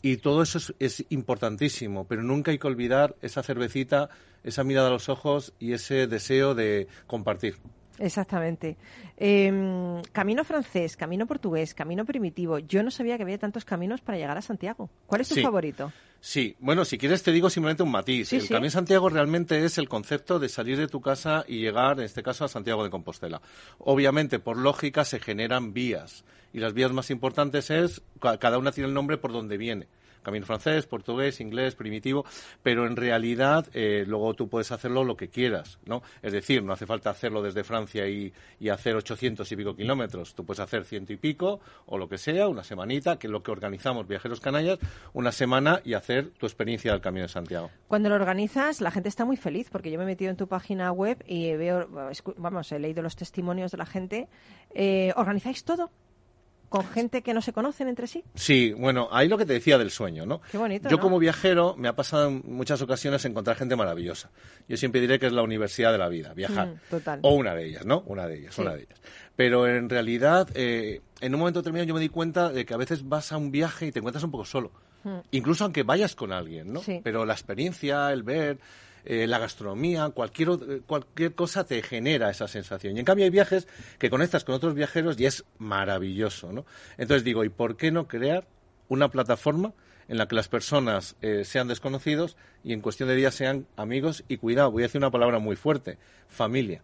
y todo eso es, es importantísimo, pero nunca hay que olvidar esa cervecita, esa mirada a los ojos y ese deseo de compartir. Exactamente. Eh, camino francés, camino portugués, camino primitivo. Yo no sabía que había tantos caminos para llegar a Santiago. ¿Cuál es tu Sí. favorito? Sí, bueno, si quieres te digo simplemente un matiz. Sí, el sí. Camino Santiago realmente es el concepto de salir de tu casa y llegar, en este caso, a Santiago de Compostela. Obviamente, por lógica, se generan vías. Y las vías más importantes es, ca- cada una tiene el nombre por donde viene. Camino francés, portugués, inglés, primitivo, pero en realidad eh, luego tú puedes hacerlo lo que quieras, ¿no? Es decir, no hace falta hacerlo desde Francia y, hacer 800 y pico kilómetros. Tú puedes hacer ciento y pico o lo que sea, una semanita, que es lo que organizamos Viajeros Canallas, una semana y hacer tu experiencia del Camino de Santiago. Cuando lo organizas, la gente está muy feliz porque yo me he metido en tu página web y veo, vamos, he leído los testimonios de la gente. Eh, ¿Organizáis todo? ¿Con gente que no se conocen entre sí? Sí, bueno, ahí lo que te decía del sueño, ¿no? Qué bonito, Yo ¿no? como viajero me ha pasado en muchas ocasiones encontrar gente maravillosa. Yo siempre diré que es la universidad de la vida, viajar. Mm, total. O una de ellas, ¿no? Una de ellas, Sí. una de ellas. Pero en realidad, eh, en un momento determinado yo me di cuenta de que a veces vas a un viaje y te encuentras un poco solo. Incluso aunque vayas con alguien, ¿no? Mm. Sí. Pero la experiencia, el ver, eh, la gastronomía, cualquier, eh, cualquier cosa te genera esa sensación. Y en cambio hay viajes que conectas con otros viajeros y es maravilloso, ¿no? Entonces digo, ¿y por qué no crear una plataforma en la que las personas eh, sean desconocidos y en cuestión de días sean amigos y cuidado, voy a decir una palabra muy fuerte, familia.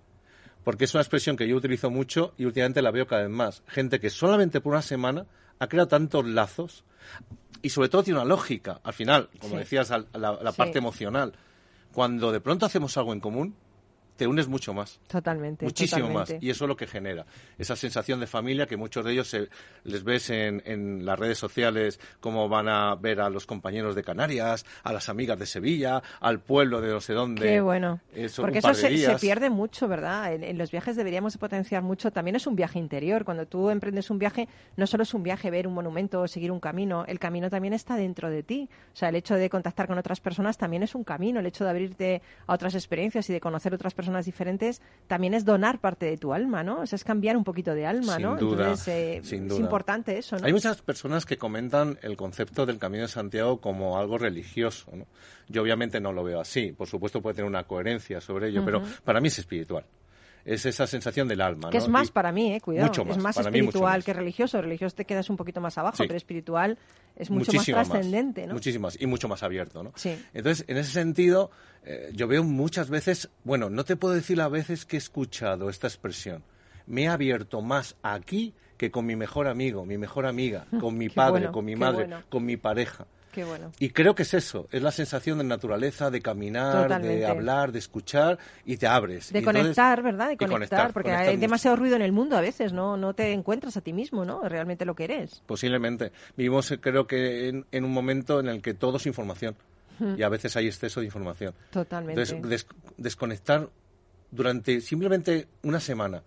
Porque es una expresión que yo utilizo mucho y últimamente la veo cada vez más. Gente que solamente por una semana ha creado tantos lazos y sobre todo tiene una lógica. Al final, como Sí. decías, la, la Sí. parte emocional. Cuando de pronto hacemos algo en común, te unes mucho más. Totalmente. Muchísimo totalmente. más. Y eso es lo que genera. Esa sensación de familia que muchos de ellos se- les ves en, en las redes sociales, cómo van a ver a los compañeros de Canarias, a las amigas de Sevilla, al pueblo de no sé dónde. Qué bueno. Eso, Porque eso se, pierde mucho, ¿verdad? En, en los viajes deberíamos de potenciar mucho. También es un viaje interior. Cuando tú emprendes un viaje, no solo es un viaje ver un monumento o seguir un camino, el camino también está dentro de ti. O sea, el hecho de contactar con otras personas también es un camino. El hecho de abrirte a otras experiencias y de conocer otras personas diferentes también es donar parte de tu alma, ¿no? O sea, es cambiar un poquito de alma, Sin ¿no? duda, Entonces, eh, sin es importante eso, ¿no? Hay muchas personas que comentan el concepto del Camino de Santiago como algo religioso. ¿no? Yo obviamente no lo veo así. Por supuesto puede tener una coherencia sobre ello, pero para mí es espiritual. Es esa sensación del alma. Que ¿no? es más Y- para mí, eh, cuidado. Mucho más, es más para mí mucho espiritual más. que religioso. Religioso te quedas un poquito más abajo, Sí. pero espiritual es mucho Muchísimo más trascendente, ¿no? Muchísimo más, y mucho más abierto, ¿no? Sí. Entonces, en ese sentido, eh, yo veo muchas veces, bueno, no te puedo decir las veces que he escuchado esta expresión. Me he abierto más aquí que con mi mejor amigo, mi mejor amiga, con mi padre, bueno, con mi madre, bueno. con mi pareja. Qué bueno. Y creo que es eso, es la sensación de naturaleza, de caminar, Totalmente. de hablar, de escuchar y te abres. De Y entonces- conectar, ¿verdad? De conectar, porque conectar hay mucho. demasiado ruido en el mundo a veces, ¿no? No te encuentras a ti mismo, ¿no? Realmente lo que eres. Posiblemente. Vivimos, creo que, en, en un momento en el que todo es información. Y a veces hay exceso de información. Totalmente. Entonces, des- desconectar durante simplemente una semana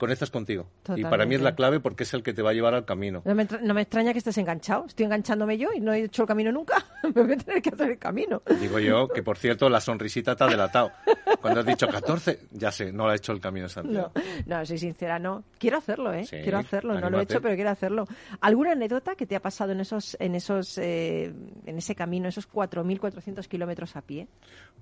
conectas contigo. Y para mí es la clave porque es el que te va a llevar al camino. No me, no me extraña que estés enganchado. Estoy enganchándome yo y no he hecho el camino nunca. me voy a tener que hacer el camino. Digo yo que, por cierto, la sonrisita te ha delatado. Cuando has dicho 14, ya sé, no lo ha hecho el camino Santiago. No, no, soy sincera, no. Quiero hacerlo, ¿eh? Sí, quiero hacerlo. No lo he hecho, pero quiero hacerlo. ¿Alguna anécdota que te ha pasado en esos, en esos, eh, en ese camino, esos 4.400 kilómetros a pie?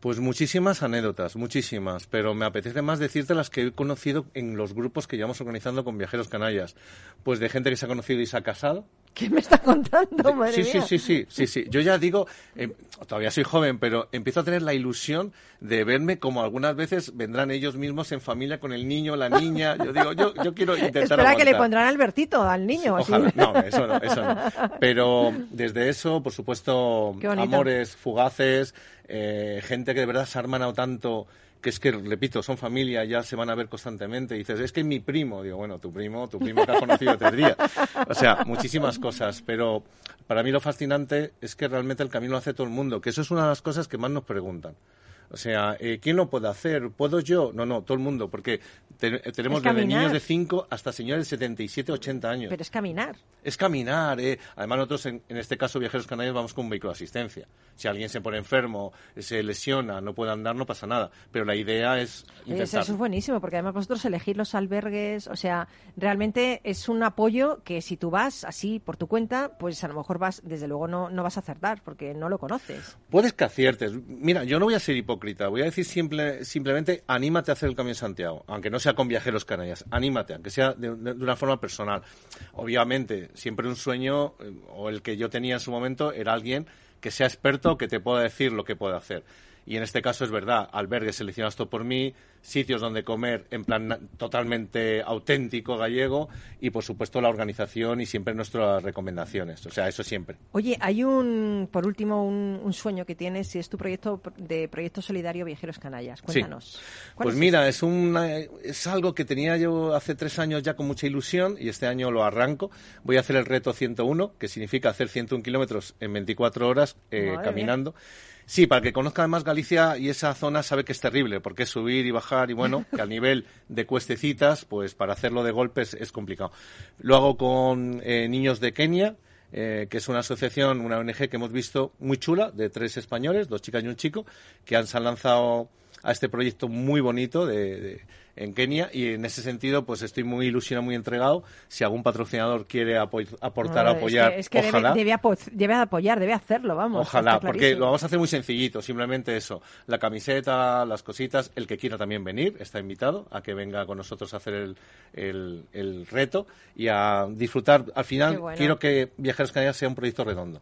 Pues muchísimas anécdotas, muchísimas, pero me apetece más decirte las que he conocido en los grupos que llevamos organizando con Viajeros Canallas. Pues de gente que se ha conocido y se ha casado. ¿Qué me está contando, madre sí, sí, sí, sí, sí, sí. Yo ya digo, eh, todavía soy joven, pero empiezo a tener la ilusión de verme como algunas veces vendrán ellos mismos en familia con el niño, la niña. Yo digo, yo, yo quiero intentar Espera que le pondrán Albertito al niño. Ojalá, no, eso no, eso no. Pero desde eso, por supuesto, amores fugaces, eh, gente que de verdad se ha hermanado tanto que es que, repito, son familia, ya se van a ver constantemente. Y dices, es que mi primo. Digo, bueno, tu primo, tu primo que has conocido tres días. O sea, muchísimas cosas. Pero para mí lo fascinante es que realmente el camino lo hace todo el mundo, que eso es una de las cosas que más nos preguntan. O sea, eh, ¿quién lo puede hacer? ¿Puedo yo? No, no, todo el mundo, porque te- tenemos Es desde niños de 5 hasta señores de 77, 80 años. Pero es caminar. Es caminar, ¿eh? Además, nosotros, en, en este caso, Viajeros Canarios, vamos con un vehículo de asistencia. Si alguien se pone enfermo, se lesiona, no puede andar, no pasa nada. Pero la idea es intentar. eso es buenísimo, porque además vosotros elegís los albergues, o sea, realmente es un apoyo que si tú vas así por tu cuenta, pues a lo mejor vas, desde luego no, no vas a acertar, porque no lo conoces. Puedes que aciertes. Mira, yo no voy a ser hipócrita. Voy a decir simple, simplemente, anímate a hacer el Camino de Santiago. Aunque no sea con Viajeros Canarias. Anímate, aunque sea de, de- de una forma personal. Obviamente, siempre un sueño, eh, o el que yo tenía en su momento, era alguien que sea experto, que te pueda decir lo que puede hacer. Y en este caso es verdad, albergues seleccionados por mí, sitios donde comer en plan totalmente auténtico gallego y por supuesto la organización y siempre nuestras recomendaciones. O sea, eso siempre. Oye, hay un, por último, un, un sueño que tienes y es tu proyecto de Proyecto Solidario Viajeros Canallas. Cuéntanos. ¿Cuál Pues es mira, es, una, es algo que tenía yo hace tres años ya con mucha ilusión y este año lo arranco. Voy a hacer el reto 101, que significa hacer 101 kilómetros en 24 horas eh, caminando. Sí, para que conozca además Galicia y esa zona sabe que es terrible, porque es subir y bajar y bueno, que al nivel de cuestecitas, pues para hacerlo de golpes es complicado. Lo hago con eh, niños de Kenia, eh, que es una asociación, una ONG que hemos visto muy chula, de tres españoles, dos chicas y un chico, que han, se han lanzado a este proyecto muy bonito de, de- en Kenia y en ese sentido pues estoy muy ilusionado, muy entregado. Si algún patrocinador quiere apo- aportar, No, es apoyar, que, es que debe, ojalá. debe apo- debe apoyar, debe hacerlo, vamos. Ojalá, porque lo vamos a hacer muy sencillito, simplemente eso. La camiseta, las cositas, el que quiera también venir, está invitado a que venga con nosotros a hacer el, el- el reto y a disfrutar. Al final, bueno. quiero que Viajeros Canarias sea un proyecto redondo.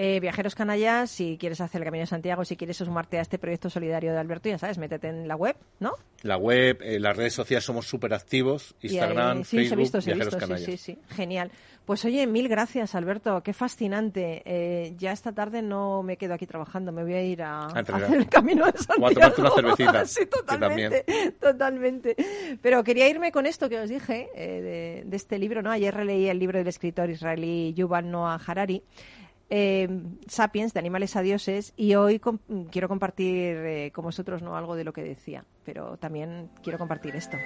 Eh, Viajeros Canallas, si quieres hacer el Camino de Santiago, si quieres sumarte a este proyecto solidario de Alberto, ya sabes, métete en la web, ¿no? La web, eh, las redes sociales somos súper activos, Y Instagram, ahí- sí, se Facebook, visto, Viajeros visto, sí, sí, sí, genial. Pues oye, mil gracias, Alberto, qué fascinante. Eh, ya esta tarde no me quedo aquí trabajando, me voy a ir a, a entrenar. hacer el camino de Santiago. O a tomarte una cervecita, sí, que totalmente, totalmente. Pero quería irme con esto que os dije, eh, de, de este libro, ¿no? Ayer releí el libro del escritor israelí Yuval Noah Harari, eh, Sapiens, de animales a dioses, y hoy quiero compartir eh, con vosotros ¿no? algo de lo que decía, pero también quiero compartir esto.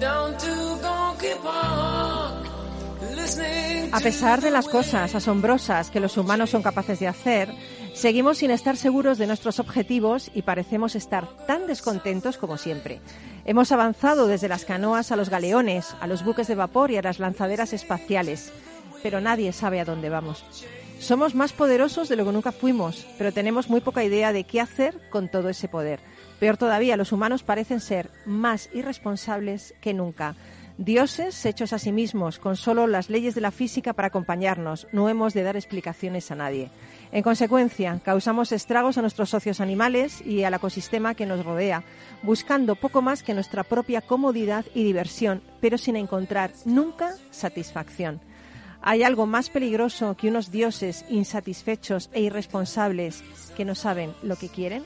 Down to Park. A pesar de las cosas asombrosas que los humanos son capaces de hacer, seguimos sin estar seguros de nuestros objetivos y parecemos estar tan descontentos como siempre. Hemos avanzado desde las canoas a los galeones, a los buques de vapor y a las lanzaderas espaciales, pero nadie sabe a dónde vamos. Somos más poderosos de lo que nunca fuimos, pero tenemos muy poca idea de qué hacer con todo ese poder. Peor todavía, los humanos parecen ser más irresponsables que nunca. Dioses hechos a sí mismos, con solo las leyes de la física para acompañarnos. No hemos de dar explicaciones a nadie. En consecuencia, causamos estragos a nuestros socios animales y al ecosistema que nos rodea, buscando poco más que nuestra propia comodidad y diversión, pero sin encontrar nunca satisfacción. ¿Hay algo más peligroso que unos dioses insatisfechos e irresponsables que no saben lo que quieren?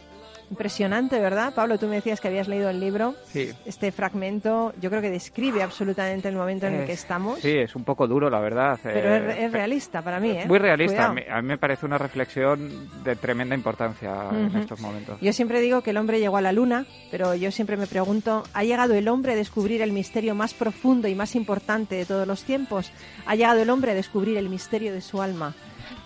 Impresionante, ¿verdad? Pablo, tú me decías que habías leído el libro. Sí. Este fragmento yo creo que describe absolutamente el momento en el que Es- estamos. Sí, es un poco duro, la verdad. Pero eh, es, es realista para mí, ¿eh? Muy realista. A mí, a mí me parece una reflexión de tremenda importancia en estos momentos. Yo siempre digo que el hombre llegó a la luna, pero yo siempre me pregunto, ¿ha llegado el hombre a descubrir el misterio más profundo y más importante de todos los tiempos? ¿Ha llegado el hombre a descubrir el misterio de su alma?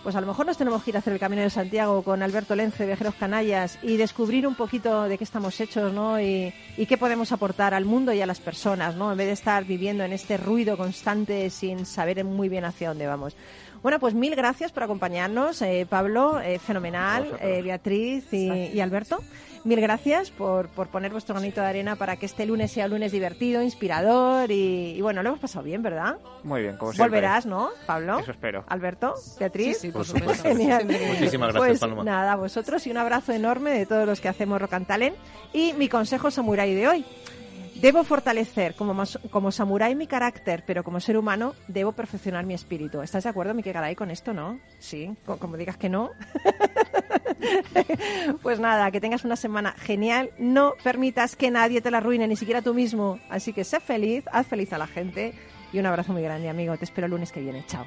Pues a lo mejor nos tenemos que ir a hacer el Camino de Santiago con Alberto Lence, Viajeros Canallas, y descubrir un poquito de qué estamos hechos, ¿no? Y, y qué podemos aportar al mundo y a las personas, ¿no? En vez de estar viviendo en este ruido constante sin saber muy bien hacia dónde vamos. Bueno, pues mil gracias por acompañarnos, eh, Pablo, eh, fenomenal, eh, Beatriz y, y Alberto. Mil gracias por, por poner vuestro granito de arena para que este lunes sea un lunes divertido, inspirador y, y bueno, lo hemos pasado bien, ¿verdad? Muy bien, como siempre. Volverás, ¿no, Pablo? Eso espero. Alberto, Beatriz. Sí, sí, Por supuesto. Genial. Muchísimas gracias, Pues Paloma. nada, a vosotros y un abrazo enorme de todos los que hacemos Rock and Talent. Y mi consejo samurái de hoy. Debo fortalecer como, como samurái mi carácter, pero como ser humano debo perfeccionar mi espíritu. ¿Estás de acuerdo, Miki Garay, con esto, no? Sí, co- como digas que no. pues nada, que tengas una semana genial. No permitas que nadie te la arruine, ni siquiera tú mismo. Así que sé feliz, haz feliz a la gente. Y un abrazo muy grande, amigo. Te espero el lunes que viene. Chao.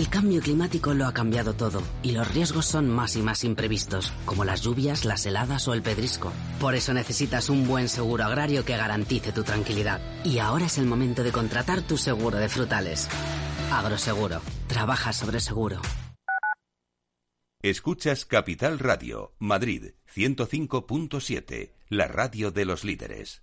El cambio climático lo ha cambiado todo y los riesgos son más y más imprevistos, como las lluvias, las heladas o el pedrisco. Por eso necesitas un buen seguro agrario que garantice tu tranquilidad. Y ahora es el momento de contratar tu seguro de frutales. Agroseguro. Trabaja sobre seguro. Escuchas Capital Radio, Madrid 105.7, la radio de los líderes.